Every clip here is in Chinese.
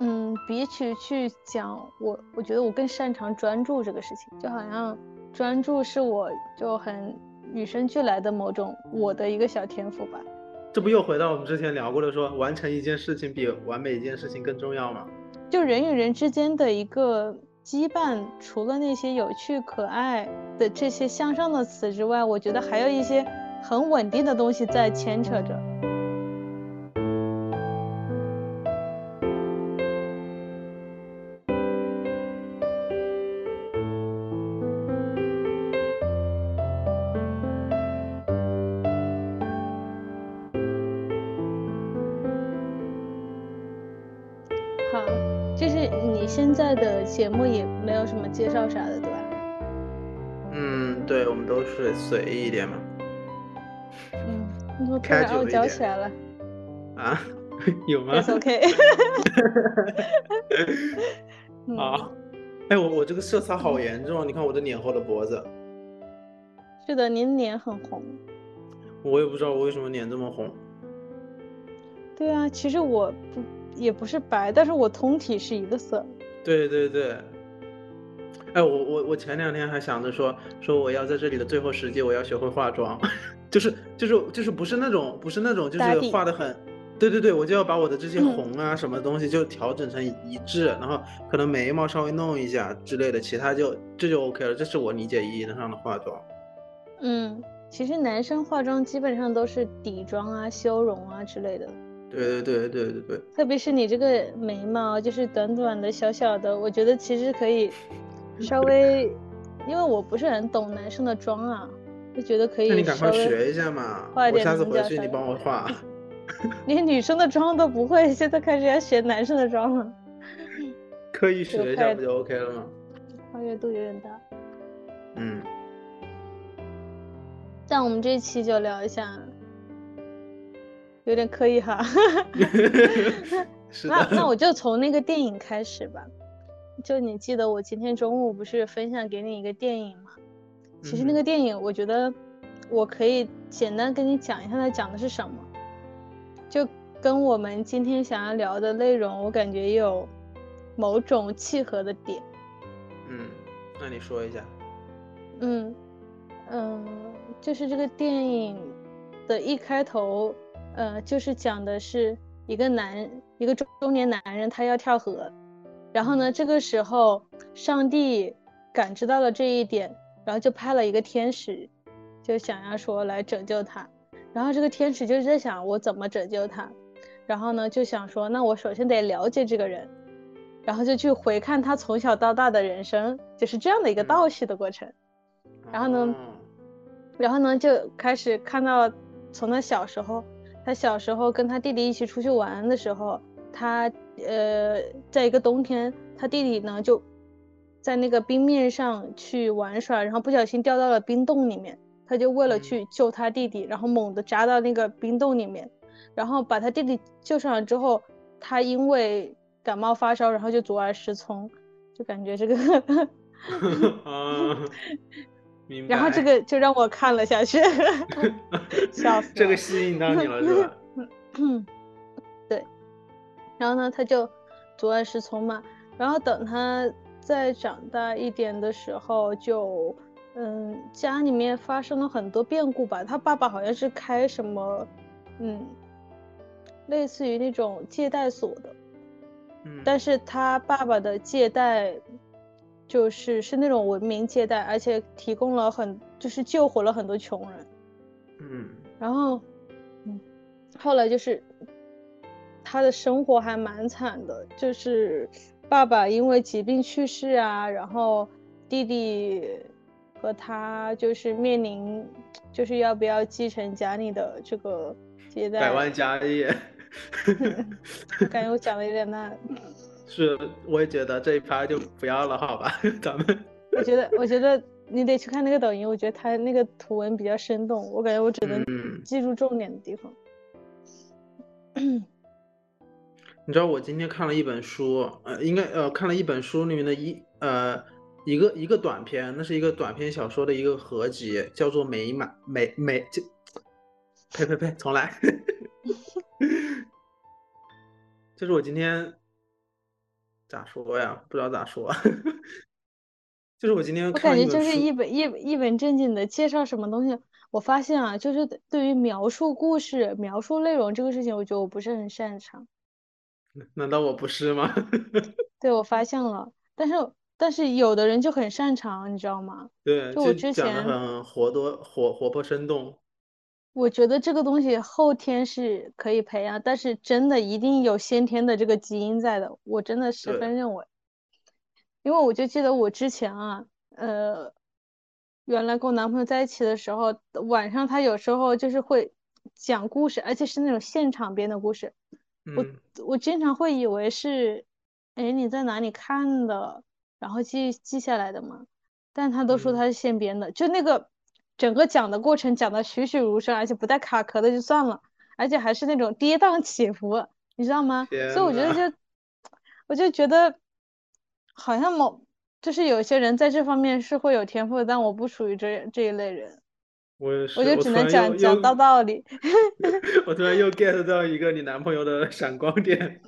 嗯，比起去讲我，我觉得我更擅长专注这个事情，就好像专注是我就很与生俱来的某种我的一个小天赋吧。这不又回到我们之前聊过的，说完成一件事情比完美一件事情更重要吗？就人与人之间的一个羁绊，除了那些有趣可爱的这些向上的词之外，我觉得还有一些很稳定的东西在牵扯着。节目也没有什么介绍啥的，对吧？嗯，对，我们都是随意一点嘛。嗯，你怎么突然傲娇起来了？啊？有吗？It's OK。好。哎，我我这个色差好严重，你看我的脸和我的脖子。是的，您脸很红。我也不知道我为什么脸这么红。对啊，其实我不。也不是白，但是我通体是一个色。对对对，哎，我我我前两天还想着说说我要在这里的最后时节，我要学会化妆，就是就是就是不是那种不是那种就是画的很，对对对，我就要把我的这些红啊什么东西就调整成一致，然后可能眉毛稍微弄一下之类的，其他就这就 OK 了，这是我理解意义上的化妆。嗯，其实男生化妆基本上都是底妆啊、修容啊之类的。对对对对对对，特别是你这个眉毛，就是短短的小小的，我觉得其实可以 稍微，因为我不是很懂男生的妆啊，就觉得可以。那你赶快学一下嘛，我下次回去你帮我画。连女生的妆都不会，现在开始要学男生的妆了。刻意学一下不就 OK 了吗？跨越度有点大。嗯。那我们这期就聊一下。有点刻意哈，那那我就从那个电影开始吧。就你记得我今天中午不是分享给你一个电影吗？其实那个电影，我觉得我可以简单跟你讲一下它讲的是什么，就跟我们今天想要聊的内容，我感觉有某种契合的点。嗯，那你说一下。嗯嗯，就是这个电影的一开头。呃，就是讲的是一个男，一个中中年男人，他要跳河，然后呢，这个时候上帝感知到了这一点，然后就派了一个天使，就想要说来拯救他，然后这个天使就在想我怎么拯救他，然后呢就想说，那我首先得了解这个人，然后就去回看他从小到大的人生，就是这样的一个倒叙的过程，然后呢，然后呢就开始看到从他小时候。他小时候跟他弟弟一起出去玩的时候，他呃，在一个冬天，他弟弟呢就在那个冰面上去玩耍，然后不小心掉到了冰洞里面。他就为了去救他弟弟，然后猛地扎到那个冰洞里面，然后把他弟弟救上来之后，他因为感冒发烧，然后就左耳失聪，就感觉这个。然后这个就让我看了下去，笑死。这个吸引到你了是吧？对。然后呢，他就左耳失聪嘛。然后等他再长大一点的时候，就嗯，家里面发生了很多变故吧。他爸爸好像是开什么，嗯，类似于那种借贷所的。嗯。但是他爸爸的借贷。就是是那种文明借贷，而且提供了很，就是救活了很多穷人。嗯，然后，嗯，后来就是他的生活还蛮惨的，就是爸爸因为疾病去世啊，然后弟弟和他就是面临，就是要不要继承家里的这个借贷，百万家业。感觉我讲的有点烂。是，我也觉得这一趴就不要了，好吧？咱们，我觉得，我觉得你得去看那个抖音，我觉得他那个图文比较生动，我感觉我只能记住重点的地方。你知道我今天看了一本书，呃，应该呃看了一本书里面的一呃一个一个短篇，那是一个短篇小说的一个合集，叫做《美满美美》，就呸呸呸，重来，就是我今天。咋说呀？不知道咋说。就是我今天我感觉就是一本一一本正经的介绍什么东西。我发现啊，就是对于描述故事、描述内容这个事情，我觉得我不是很擅长。难道我不是吗？对，我发现了。但是但是有的人就很擅长，你知道吗？对，就我之前很活多活活泼生动。我觉得这个东西后天是可以培养，但是真的一定有先天的这个基因在的，我真的十分认为。因为我就记得我之前啊，呃，原来跟我男朋友在一起的时候，晚上他有时候就是会讲故事，而且是那种现场编的故事。我我经常会以为是，哎，你在哪里看的，然后记记下来的嘛。但他都说他是现编的，就那个。整个讲的过程讲的栩栩如生，而且不带卡壳的就算了，而且还是那种跌宕起伏，你知道吗？所以我觉得就，我就觉得，好像某就是有些人在这方面是会有天赋，但我不属于这这一类人。我也是。我就只能讲讲到道理。我突然又 get 到一个你男朋友的闪光点。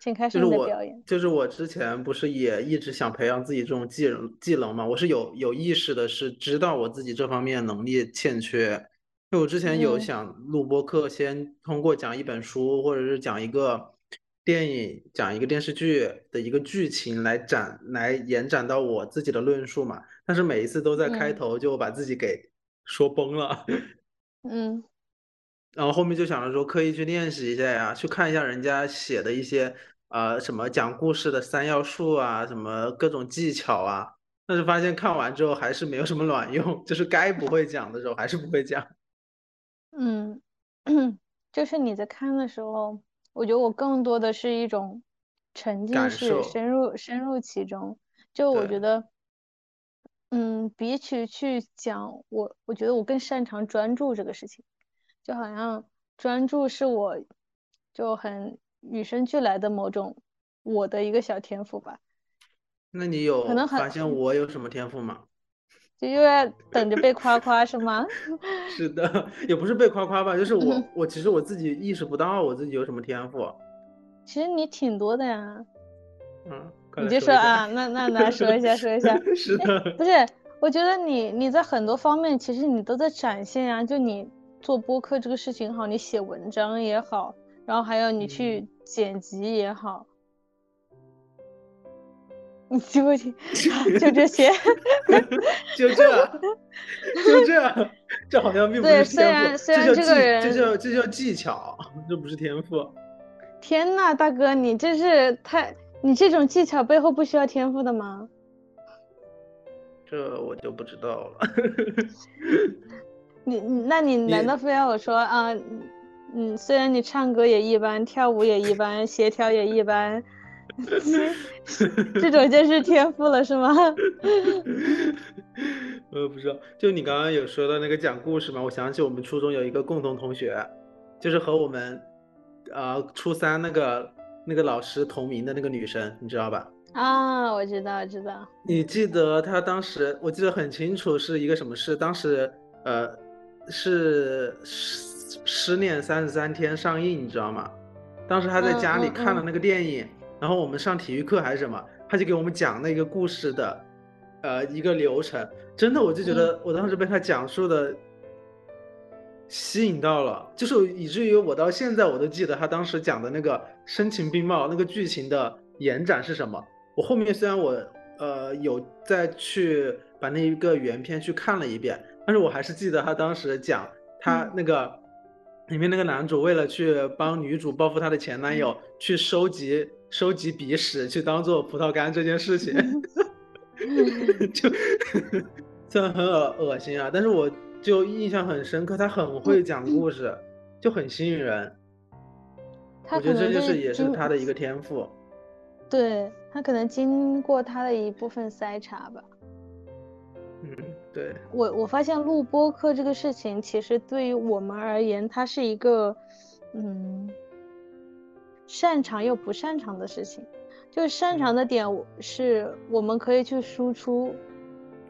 请开始你的表演。就是我之前不是也一直想培养自己这种技能技能嘛？我是有有意识的，是知道我自己这方面能力欠缺。就我之前有想录播课，先通过讲一本书或者是讲一个电影、讲一个电视剧的一个剧情来展来延展到我自己的论述嘛。但是每一次都在开头就把自己给说崩了。嗯。然后后面就想着说，刻意去练习一下呀，去看一下人家写的一些呃什么讲故事的三要素啊，什么各种技巧啊。但是发现看完之后还是没有什么卵用，就是该不会讲的时候还是不会讲。嗯，就是你在看的时候，我觉得我更多的是一种沉浸式、深入深入其中。就我觉得，嗯，比起去讲，我我觉得我更擅长专注这个事情。就好像专注是我就很与生俱来的某种我的一个小天赋吧。那你有可能发现我有什么天赋吗？就又要等着被夸夸是吗？是的，也不是被夸夸吧，就是我 我其实我自己意识不到我自己有什么天赋。其实你挺多的呀。嗯。你就说啊，那那那说一下说一下。是的。不是，我觉得你你在很多方面其实你都在展现啊，就你。做播客这个事情好，你写文章也好，然后还有你去剪辑也好，你听不听？就这些，就这，就这，这好像并不是天赋。虽然虽然这个人，这叫这叫技巧，这不是天赋。天呐，大哥，你这是太，你这种技巧背后不需要天赋的吗？这我就不知道了。你那你难道非要我说啊？嗯，虽然你唱歌也一般，跳舞也一般，协调也一般，这种就是天赋了是吗？我 不知道，就你刚刚有说到那个讲故事嘛，我想起我们初中有一个共同同学，就是和我们呃初三那个那个老师同名的那个女生，你知道吧？啊，我知道，知道。你记得她当时，我记得很清楚，是一个什么事？当时呃。是失失恋三十三天上映，你知道吗？当时他在家里看了那个电影，然后我们上体育课还是什么，他就给我们讲那个故事的，呃，一个流程。真的，我就觉得我当时被他讲述的吸引到了，就是以至于我到现在我都记得他当时讲的那个声情并茂，那个剧情的延展是什么。我后面虽然我呃有再去把那一个原片去看了一遍。但是我还是记得他当时讲他那个里面那个男主为了去帮女主报复他的前男友，去收集收集鼻屎去当做葡萄干这件事情，就虽然很恶恶心啊，但是我就印象很深刻，他很会讲故事，就很吸引人。我觉得这就是也是他的一个天赋。对他可能经过他的一部分筛查吧。嗯，对我我发现录播课这个事情，其实对于我们而言，它是一个嗯擅长又不擅长的事情。就擅长的点是我们可以去输出，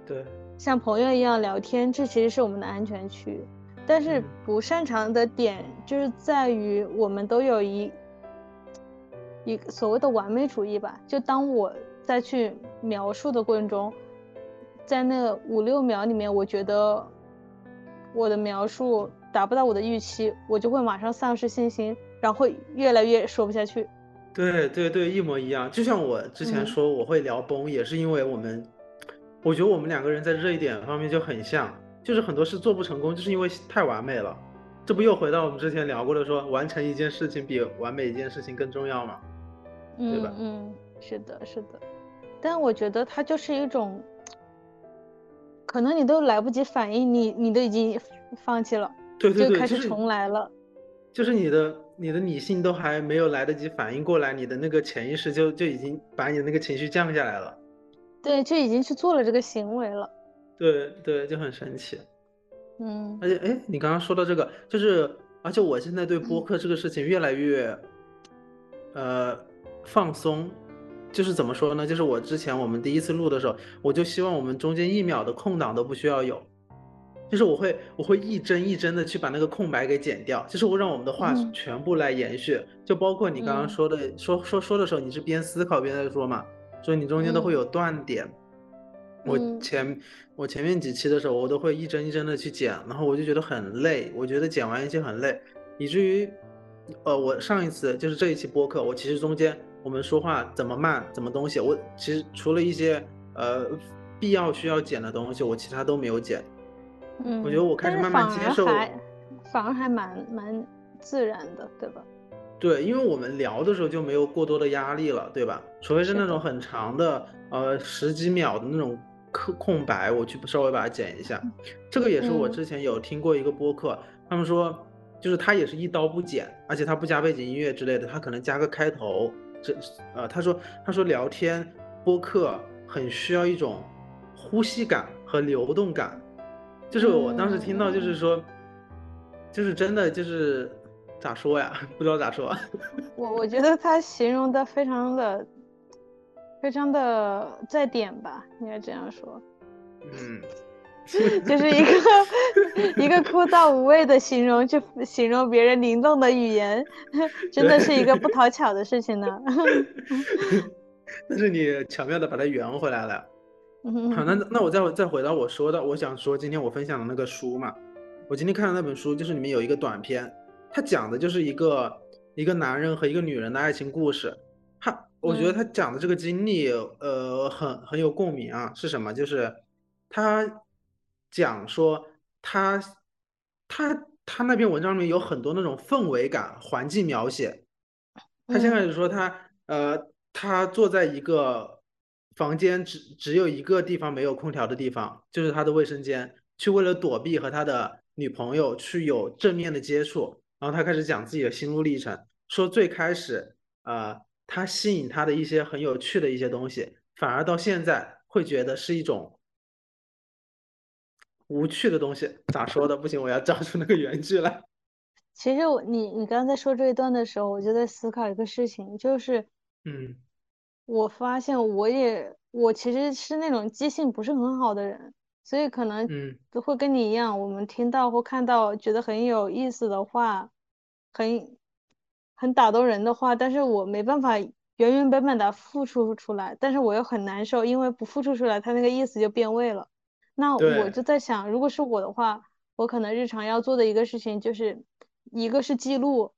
对，像朋友一样聊天，这其实是我们的安全区。但是不擅长的点就是在于我们都有一一所谓的完美主义吧。就当我在去描述的过程中，在那五六秒里面，我觉得我的描述达不到我的预期，我就会马上丧失信心，然后越来越说不下去。对对对，一模一样。就像我之前说我会聊崩，也是因为我们，我觉得我们两个人在这一点方面就很像。就是很多事做不成功，就是因为太完美了。这不又回到我们之前聊过的，说完成一件事情比完美一件事情更重要吗？对吧？嗯，是的，是的。但我觉得它就是一种，可能你都来不及反应，你你都已经放弃了，对对对，就开始重来了。就是你的你的理性都还没有来得及反应过来，你的那个潜意识就就已经把你的那个情绪降下来了。对，就已经去做了这个行为了。对对，就很神奇，嗯，而且哎，你刚刚说到这个，就是而且我现在对播客这个事情越来越，呃，放松，就是怎么说呢？就是我之前我们第一次录的时候，我就希望我们中间一秒的空档都不需要有，就是我会我会一帧一帧的去把那个空白给剪掉，就是我让我们的话全部来延续，就包括你刚刚说的说说说的时候，你是边思考边在说嘛，所以你中间都会有断点。我前我前面几期的时候，我都会一帧一帧的去剪，然后我就觉得很累，我觉得剪完一期很累，以至于，呃，我上一次就是这一期播客，我其实中间我们说话怎么慢怎么东西，我其实除了一些呃必要需要剪的东西，我其他都没有剪。嗯，我觉得我开始慢慢接受，反而还蛮蛮自然的，对吧？对，因为我们聊的时候就没有过多的压力了，对吧？除非是那种很长的，呃，十几秒的那种空空白，我去稍微把它剪一下。这个也是我之前有听过一个播客，他们说，就是他也是一刀不剪，而且他不加背景音乐之类的，他可能加个开头。这，呃，他说，他说聊天播客很需要一种呼吸感和流动感，就是我当时听到，就是说，就是真的就是。咋说呀？不知道咋说。我我觉得他形容的非常的，非常的在点吧，应该这样说。嗯，就是一个一个枯燥无味的形容，去形容别人灵动的语言，真的是一个不讨巧的事情呢。但是你巧妙的把它圆回来了。好，那那我再再回到我说的，我想说今天我分享的那个书嘛，我今天看的那本书就是里面有一个短片。它讲的就是一个一个男人和一个女人的爱情故事。他，我觉得他讲的这个经历，呃，很很有共鸣啊。是什么？就是他讲说他他他那篇文章里面有很多那种氛围感、环境描写。他先开始说他呃，他坐在一个房间只只有一个地方没有空调的地方，就是他的卫生间，去为了躲避和他的女朋友去有正面的接触。然后他开始讲自己的心路历程，说最开始，呃，他吸引他的一些很有趣的一些东西，反而到现在会觉得是一种无趣的东西。咋说的？不行，我要找出那个原句来。其实我你你刚才说这一段的时候，我就在思考一个事情，就是，嗯，我发现我也我其实是那种记性不是很好的人。所以可能都会跟你一样，我们听到或看到觉得很有意思的话，很很打动人的话，但是我没办法原原本本的复述出来，但是我又很难受，因为不复述出来，它那个意思就变味了。那我就在想，如果是我的话，我可能日常要做的一个事情就是，一个是记录，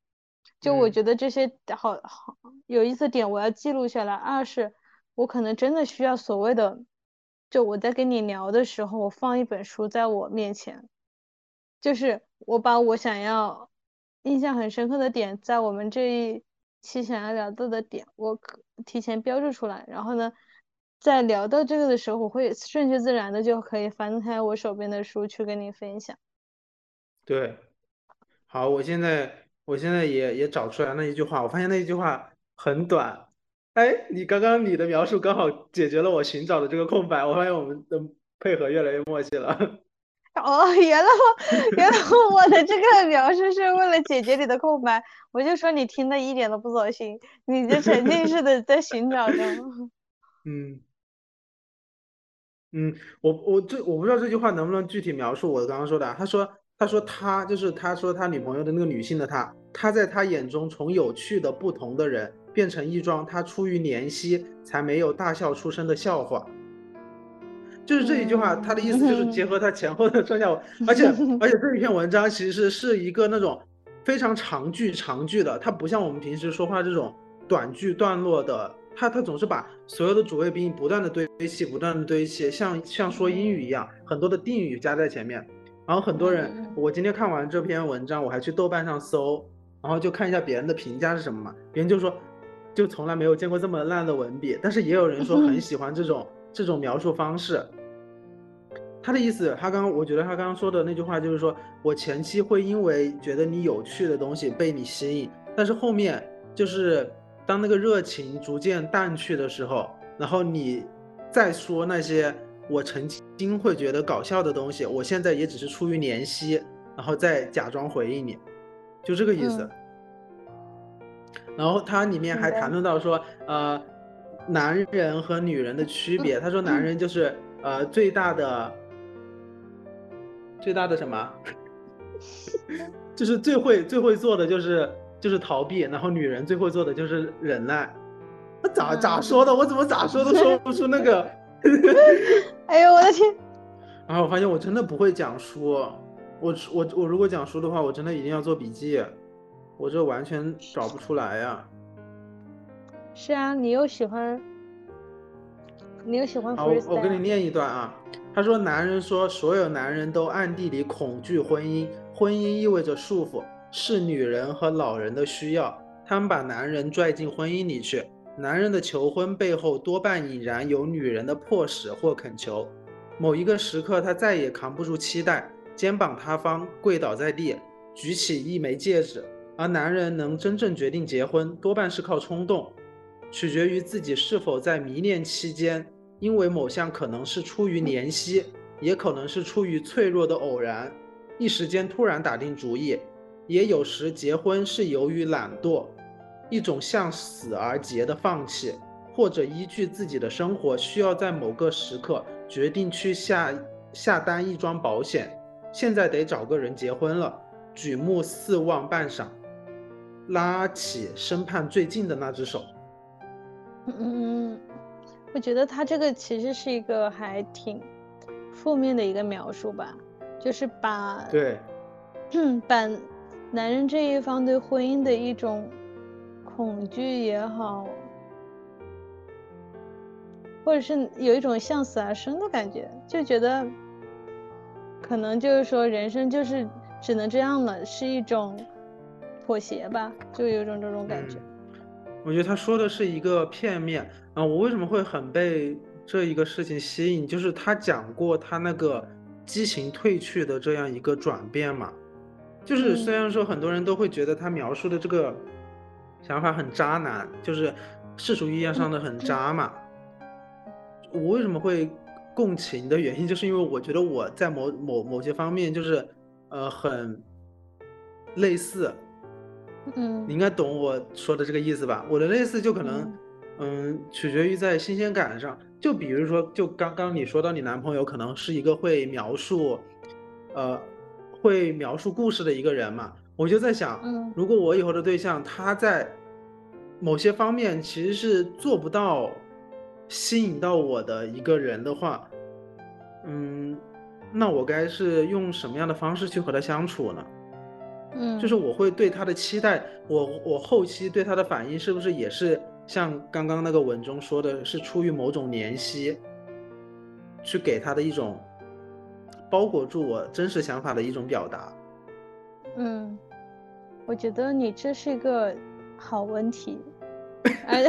就我觉得这些好好有意思点我要记录下来；二是我可能真的需要所谓的。就我在跟你聊的时候，我放一本书在我面前，就是我把我想要印象很深刻的点，在我们这一期想要聊到的点，我可提前标注出来。然后呢，在聊到这个的时候，我会顺其自然的就可以翻开我手边的书去跟你分享。对，好，我现在我现在也也找出来那一句话，我发现那一句话很短。哎，你刚刚你的描述刚好解决了我寻找的这个空白，我发现我们的配合越来越默契了。哦，原来原来我的这个描述是为了解决你的空白，我就说你听的一点都不走心，你就沉浸式的在寻找中。嗯嗯，我我这我不知道这句话能不能具体描述我刚刚说的。他说他说他就是他说他女朋友的那个女性的他，他在他眼中从有趣的不同的人变成一桩他出于怜惜才没有大笑出声的笑话。就是这一句话，他的意思就是结合他前后的上下文，而且而且这一篇文章其实是一个那种非常长句长句的，它不像我们平时说话这种短句段落的，他他总是把所有的主谓宾不断的堆砌，不断的堆砌，像像说英语一样，很多的定语加在前面。然后很多人，我今天看完这篇文章，我还去豆瓣上搜，然后就看一下别人的评价是什么嘛，别人就说就从来没有见过这么烂的文笔，但是也有人说很喜欢这种 这种描述方式。他的意思，他刚刚我觉得他刚刚说的那句话就是说，我前期会因为觉得你有趣的东西被你吸引，但是后面就是当那个热情逐渐淡去的时候，然后你再说那些我曾经会觉得搞笑的东西，我现在也只是出于怜惜，然后再假装回应你，就这个意思。然后他里面还谈论到说，呃，男人和女人的区别，他说男人就是呃最大的。最大的什么？就是最会最会做的就是就是逃避，然后女人最会做的就是忍耐。那咋咋说的？我怎么咋说都说不出那个。哎呦我的天！然后我发现我真的不会讲书，我我我如果讲书的话，我真的一定要做笔记，我这完全找不出来呀。是啊，你又喜欢，你又喜欢。好，我给你念一段啊。他说：“男人说，所有男人都暗地里恐惧婚姻，婚姻意味着束缚，是女人和老人的需要。他们把男人拽进婚姻里去，男人的求婚背后多半已然有女人的迫使或恳求。某一个时刻，他再也扛不住期待，肩膀塌方，跪倒在地，举起一枚戒指。而男人能真正决定结婚，多半是靠冲动，取决于自己是否在迷恋期间。”因为某项可能是出于怜惜，也可能是出于脆弱的偶然，一时间突然打定主意；也有时结婚是由于懒惰，一种向死而结的放弃，或者依据自己的生活需要，在某个时刻决定去下下单一桩保险。现在得找个人结婚了，举目四望半晌，拉起身畔最近的那只手。嗯。我觉得他这个其实是一个还挺负面的一个描述吧，就是把对，把男人这一方对婚姻的一种恐惧也好，或者是有一种向死而生的感觉，就觉得可能就是说人生就是只能这样了，是一种妥协吧，就有种这种感觉。我觉得他说的是一个片面。啊，我为什么会很被这一个事情吸引？就是他讲过他那个激情褪去的这样一个转变嘛。就是虽然说很多人都会觉得他描述的这个想法很渣男，就是世俗意义上的很渣嘛。我为什么会共情的原因，就是因为我觉得我在某某某些方面就是呃很类似。嗯，你应该懂我说的这个意思吧？我的类似就可能。嗯，取决于在新鲜感上。就比如说，就刚刚你说到你男朋友可能是一个会描述，呃，会描述故事的一个人嘛，我就在想，嗯，如果我以后的对象他在某些方面其实是做不到吸引到我的一个人的话，嗯，那我该是用什么样的方式去和他相处呢？嗯，就是我会对他的期待，我我后期对他的反应是不是也是？像刚刚那个文中说的是出于某种怜惜，去给他的一种包裹住我真实想法的一种表达。嗯，我觉得你这是一个好问题，而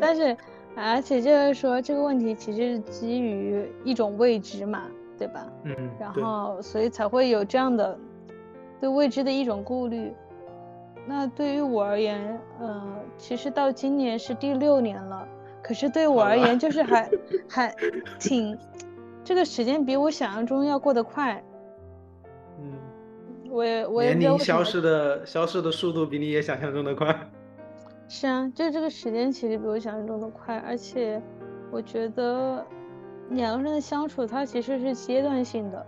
但是而且就是说这个问题其实是基于一种未知嘛，对吧？嗯，然后所以才会有这样的对未知的一种顾虑。那对于我而言，嗯，其实到今年是第六年了，可是对我而言，就是还 还挺，这个时间比我想象中要过得快。嗯，我也我也年龄消失的消失的速度比你也想象中的快。是啊，就这个时间其实比我想象中的快，而且我觉得两个人的相处，它其实是阶段性的，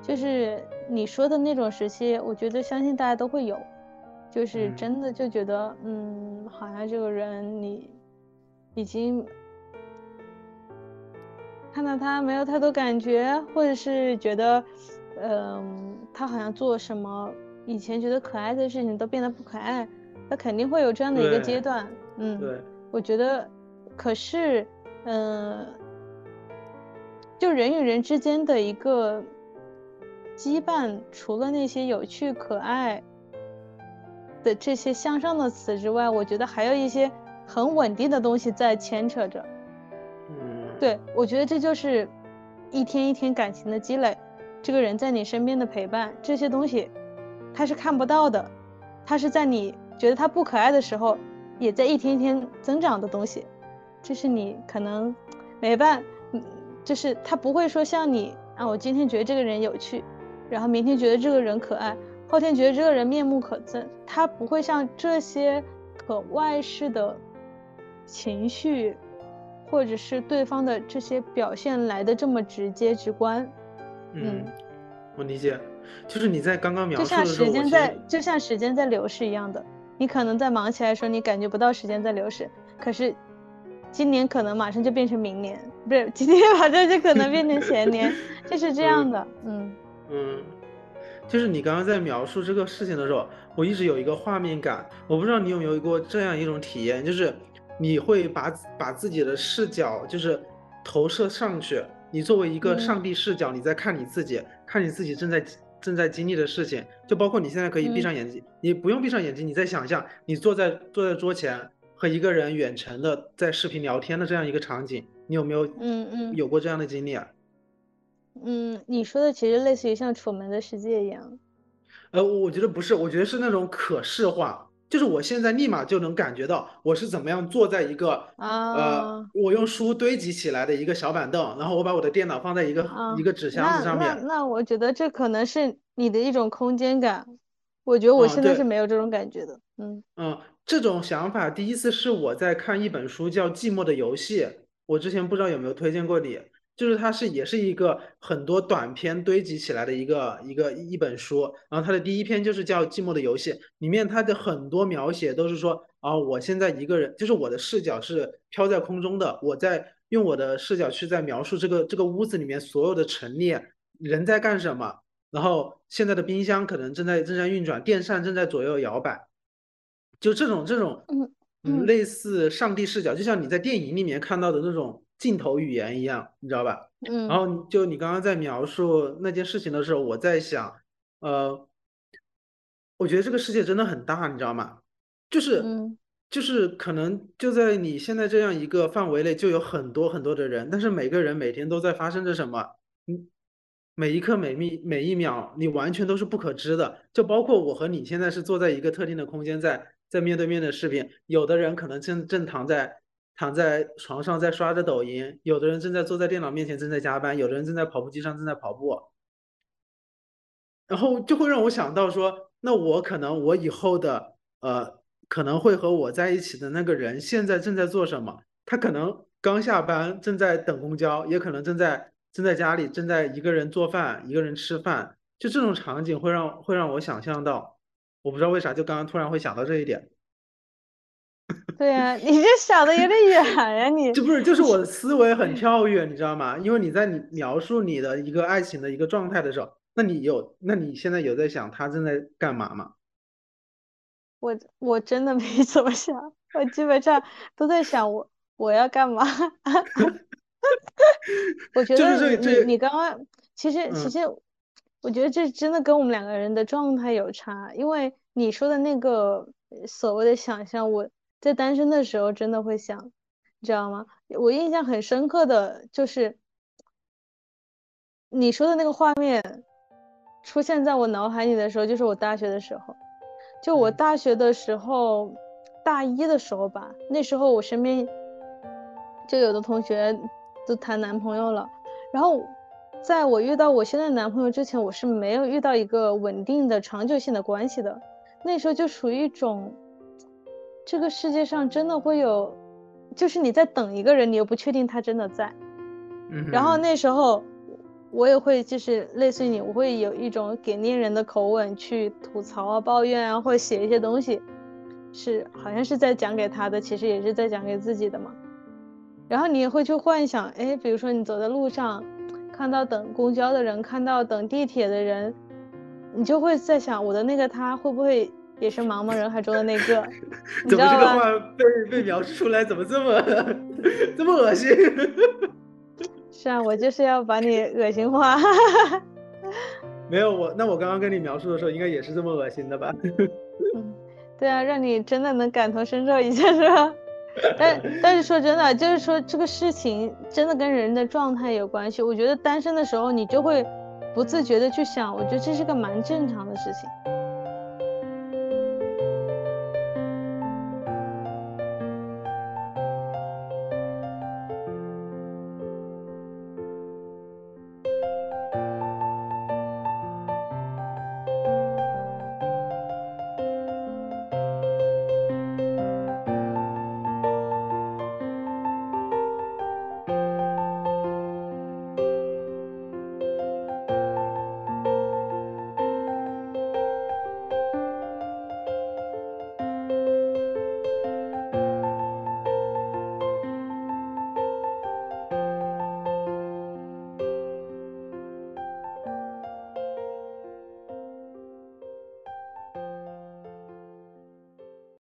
就是你说的那种时期，我觉得相信大家都会有，就是嗯真的就觉得，嗯，好像这个人你已经看到他没有太多感觉，或者是觉得，嗯、他好像做什么以前觉得可爱的事情都变得不可爱，他肯定会有这样的一个阶段，嗯。对，我觉得，可是，嗯、就人与人之间的一个羁绊，除了那些有趣可爱的这些向上的词之外，我觉得还有一些很稳定的东西在牵扯着。对，我觉得这就是一天一天感情的积累，这个人在你身边的陪伴，这些东西他是看不到的，他是在你觉得他不可爱的时候，也在一天一天增长的东西，这是你可能没办，就是他不会说像你啊，我今天觉得这个人有趣，然后明天觉得这个人可爱，后天觉得这个人面目可憎，他不会像这些可外事的情绪。或者是对方的这些表现来的这么直接直观，嗯嗯，我理解，就是你在刚刚描就像述的时候，我其时间在就像时间在流逝一样的。你可能在忙起来的时候，你感觉不到时间在流逝，可是今年可能马上就变成明年，不是今天马上就可能变成前年，就是这样的。嗯嗯，就是你刚刚在描述这个事情的时候，我一直有一个画面感，我不知道你有没有过这样一种体验，就是你会把把自己的视角就是投射上去，你作为一个嗯。上帝视角，你在看你自己，看你自己正在正在经历的事情，就包括你现在可以闭嗯。上眼睛，你不用闭上眼睛，你在想象你坐在坐在桌前和一个人远程的在视频聊天的这样一个场景，你有没有嗯嗯。有过这样的经历啊？嗯，你说的其实类似于像《楚门的世界》一样。呃，我觉得不是，我觉得是那种可视化，就是我现在立马就能感觉到我是怎么样坐在一个呃啊，我用书堆积起来的一个小板凳，然后我把我的电脑放在一个啊一个纸箱子上面，那那，我觉得这可能是你的一种空间感。我觉得我啊现在是没有这种感觉的。嗯嗯，这种想法第一次是我在看一本书叫《寂寞的游戏》，我之前不知道有没有推荐过你，就是它是也是一个很多短篇堆积起来的一个一个一本书，然后它的第一篇就是叫《寂寞的游戏》，里面它的很多描写都是说啊，我现在一个人，就是我的视角是飘在空中的，我在用我的视角去在描述这个这个屋子里面所有的陈列，人在干什么。然后现在的冰箱可能正在正在运转，电扇正在左右摇摆，就这种这种，嗯。类似上帝视角，就像你在电影里面看到的那种镜头语言一样，你知道吧？嗯然嗯后就你刚刚在描述那件事情的时候，我在想，呃，我觉得这个世界真的很大，你知道吗？就是嗯就是可能就在你现在这样一个范围内，就有很多很多的人，但是每个人每天都在发生着什么，嗯，每一刻每密每一秒，你完全都是不可知的。就包括我和你现在是坐在一个特定的空间在，在面对面的视频，有的人可能正正躺在躺在床上在刷着抖音，有的人正在坐在电脑面前正在加班，有的人正在跑步机上正在跑步。然后就会让我想到说，那我可能我以后的呃，可能会和我在一起的那个人现在正在做什么？他可能刚下班，正在等公交，也可能正在正在家里正在一个人做饭，一个人吃饭。就这种场景会让会让我想象到，我不知道为啥，就刚刚突然会想到这一点。对呀、你这想的有点远呀，你 这不是，就是我的思维很跳跃，你知道吗？因为你在你描述你的一个爱情的一个状态的时候，那你有，那你现在有在想他正在干嘛吗？我我真的没怎么想，我基本上都在想我我要干嘛。我觉就是得你你你刚刚其实其嗯实，我觉得这真的跟我们两个人的状态有差，因为你说的那个呃所谓的想象，我在单身的时候真的会想，你知道吗？我印象很深刻的就是你说的那个画面出现在我脑海里的时候，就是我大学的时候。就我嗯大学的时候，大一的时候吧，那时候我身边就有的同学都谈男朋友了，然后在我遇到我现在男朋友之前，我是没有遇到一个稳定的长久性的关系的，那时候就属于一种，这个世界上真的会有，就是你在等一个人，你又不确定他真的在，嗯然后那时候我也会就是类似于你，我会有一种给恋人的口吻去吐槽啊、抱怨啊，或者写一些东西，是好像是在讲给他的，其实也是在讲给自己的嘛。然后你也会去幻想，哎，比如说你走在路上，看到等公交的人，看到等地铁的人，你就会在想，我的那个他会不会也是茫茫人海中的那个？怎么这个话被被描述出来，怎么这么这么恶心？是啊，我就是要把你恶心化。没有我，那我刚刚跟你描述的时候，应该也是这么恶心的吧？嗯，对啊，让你真的能感同身受一下，是吧？但但是说真的，就是说这个事情真的跟人的状态有关系。我觉得单身的时候，你就会不自觉的去想，我觉得这是个蛮正常的事情。